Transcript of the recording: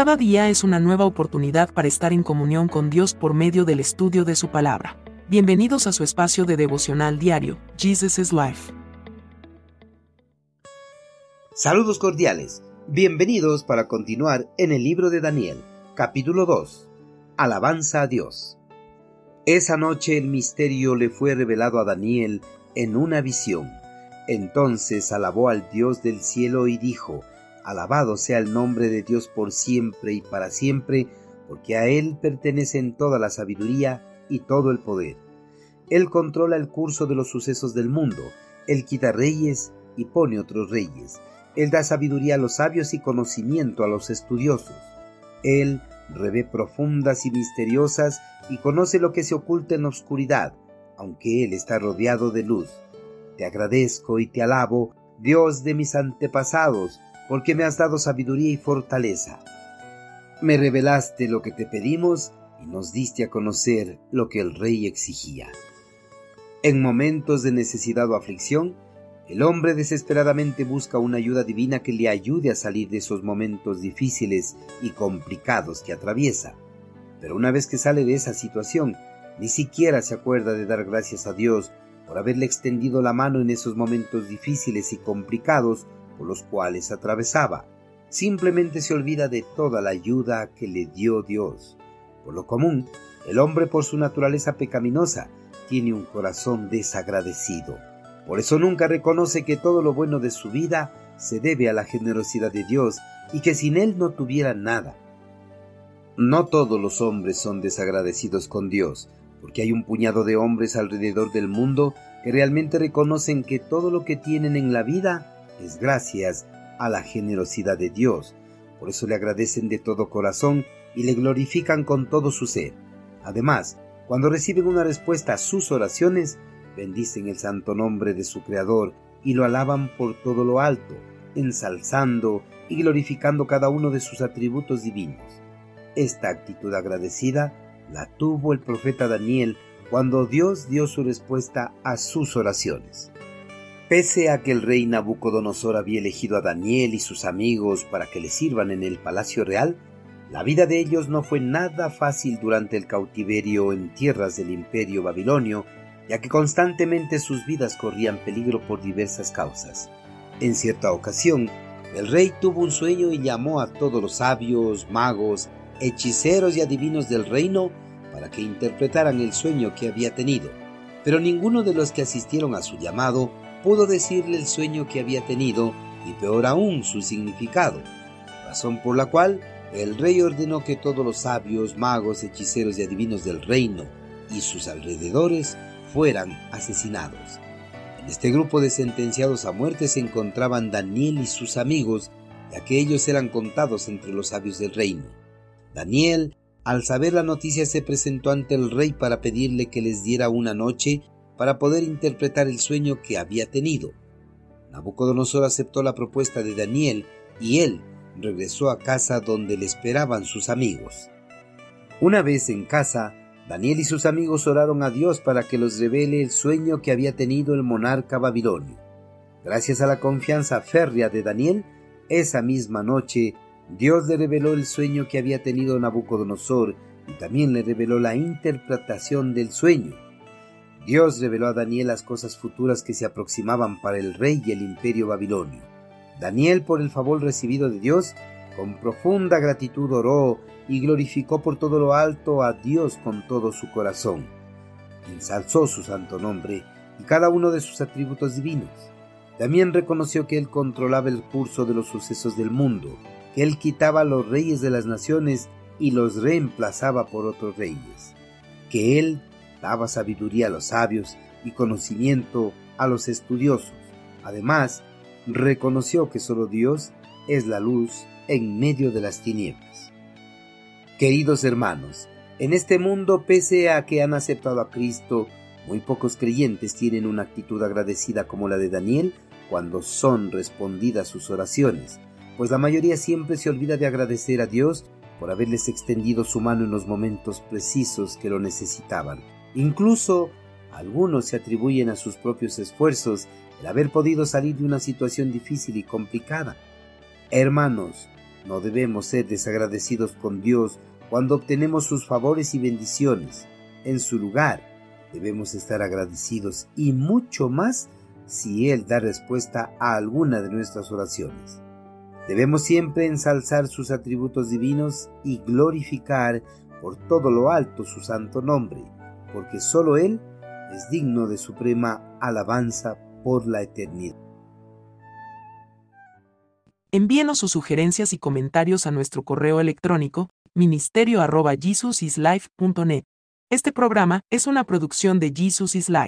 Cada día es una nueva oportunidad para estar en comunión con Dios por medio del estudio de su palabra. Bienvenidos a su espacio de devocional diario, Jesus is Life. Saludos cordiales. Bienvenidos para continuar en el libro de Daniel, capítulo 2. Alabanza a Dios. Esa noche el misterio le fue revelado a Daniel en una visión. Entonces alabó al Dios del cielo y dijo, Alabado sea el nombre de Dios por siempre y para siempre, porque a Él pertenecen toda la sabiduría y todo el poder. Él controla el curso de los sucesos del mundo, Él quita reyes y pone otros reyes. Él da sabiduría a los sabios y conocimiento a los estudiosos. Él revé profundas y misteriosas y conoce lo que se oculta en oscuridad, aunque Él está rodeado de luz. Te agradezco y te alabo, Dios de mis antepasados, porque me has dado sabiduría y fortaleza. Me revelaste lo que te pedimos y nos diste a conocer lo que el rey exigía. En momentos de necesidad o aflicción, el hombre desesperadamente busca una ayuda divina que le ayude a salir de esos momentos difíciles y complicados que atraviesa. Pero una vez que sale de esa situación, ni siquiera se acuerda de dar gracias a Dios por haberle extendido la mano en esos momentos difíciles y complicados los cuales atravesaba. Simplemente se olvida de toda la ayuda que le dio Dios. Por lo común, el hombre por su naturaleza pecaminosa tiene un corazón desagradecido. Por eso nunca reconoce que todo lo bueno de su vida se debe a la generosidad de Dios y que sin Él no tuviera nada. No todos los hombres son desagradecidos con Dios, porque hay un puñado de hombres alrededor del mundo que realmente reconocen que todo lo que tienen en la vida es gracias a la generosidad de Dios. Por eso le agradecen de todo corazón y le glorifican con todo su ser. Además, cuando reciben una respuesta a sus oraciones, bendicen el santo nombre de su Creador y lo alaban por todo lo alto, ensalzando y glorificando cada uno de sus atributos divinos. Esta actitud agradecida la tuvo el profeta Daniel cuando Dios dio su respuesta a sus oraciones. Pese a que el rey Nabucodonosor había elegido a Daniel y sus amigos para que le sirvan en el palacio real, la vida de ellos no fue nada fácil durante el cautiverio en tierras del imperio babilonio, ya que constantemente sus vidas corrían peligro por diversas causas. En cierta ocasión, el rey tuvo un sueño y llamó a todos los sabios, magos, hechiceros y adivinos del reino para que interpretaran el sueño que había tenido. Pero ninguno de los que asistieron a su llamado pudo decirle el sueño que había tenido y peor aún su significado, razón por la cual el rey ordenó que todos los sabios, magos, hechiceros y adivinos del reino y sus alrededores fueran asesinados. En este grupo de sentenciados a muerte se encontraban Daniel y sus amigos, ya que ellos eran contados entre los sabios del reino. Daniel, al saber la noticia, se presentó ante el rey para pedirle que les diera una noche para poder interpretar el sueño que había tenido. Nabucodonosor aceptó la propuesta de Daniel y él regresó a casa donde le esperaban sus amigos. Una vez en casa, Daniel y sus amigos oraron a Dios para que los revele el sueño que había tenido el monarca babilonio. Gracias a la confianza férrea de Daniel, esa misma noche Dios le reveló el sueño que había tenido Nabucodonosor y también le reveló la interpretación del sueño. Dios reveló a Daniel las cosas futuras que se aproximaban para el rey y el imperio babilonio. Daniel, por el favor recibido de Dios, con profunda gratitud oró y glorificó por todo lo alto a Dios con todo su corazón. Ensalzó su santo nombre y cada uno de sus atributos divinos. También reconoció que Él controlaba el curso de los sucesos del mundo, que Él quitaba a los reyes de las naciones y los reemplazaba por otros reyes, que Él daba sabiduría a los sabios y conocimiento a los estudiosos. Además, reconoció que solo Dios es la luz en medio de las tinieblas. Queridos hermanos, en este mundo, pese a que han aceptado a Cristo, muy pocos creyentes tienen una actitud agradecida como la de Daniel cuando son respondidas sus oraciones, pues la mayoría siempre se olvida de agradecer a Dios por haberles extendido su mano en los momentos precisos que lo necesitaban. Incluso algunos se atribuyen a sus propios esfuerzos el haber podido salir de una situación difícil y complicada. Hermanos, No debemos ser desagradecidos con Dios cuando obtenemos sus favores y bendiciones. En su lugar, debemos estar agradecidos y mucho más si Él da respuesta a alguna de nuestras oraciones. Debemos siempre ensalzar sus atributos divinos y glorificar por todo lo alto su santo nombre, porque sólo Él es digno de suprema alabanza por la eternidad. Envíenos sus sugerencias y comentarios a nuestro correo electrónico ministerio.jesusislife.net. Este programa es una producción de Jesus is Life.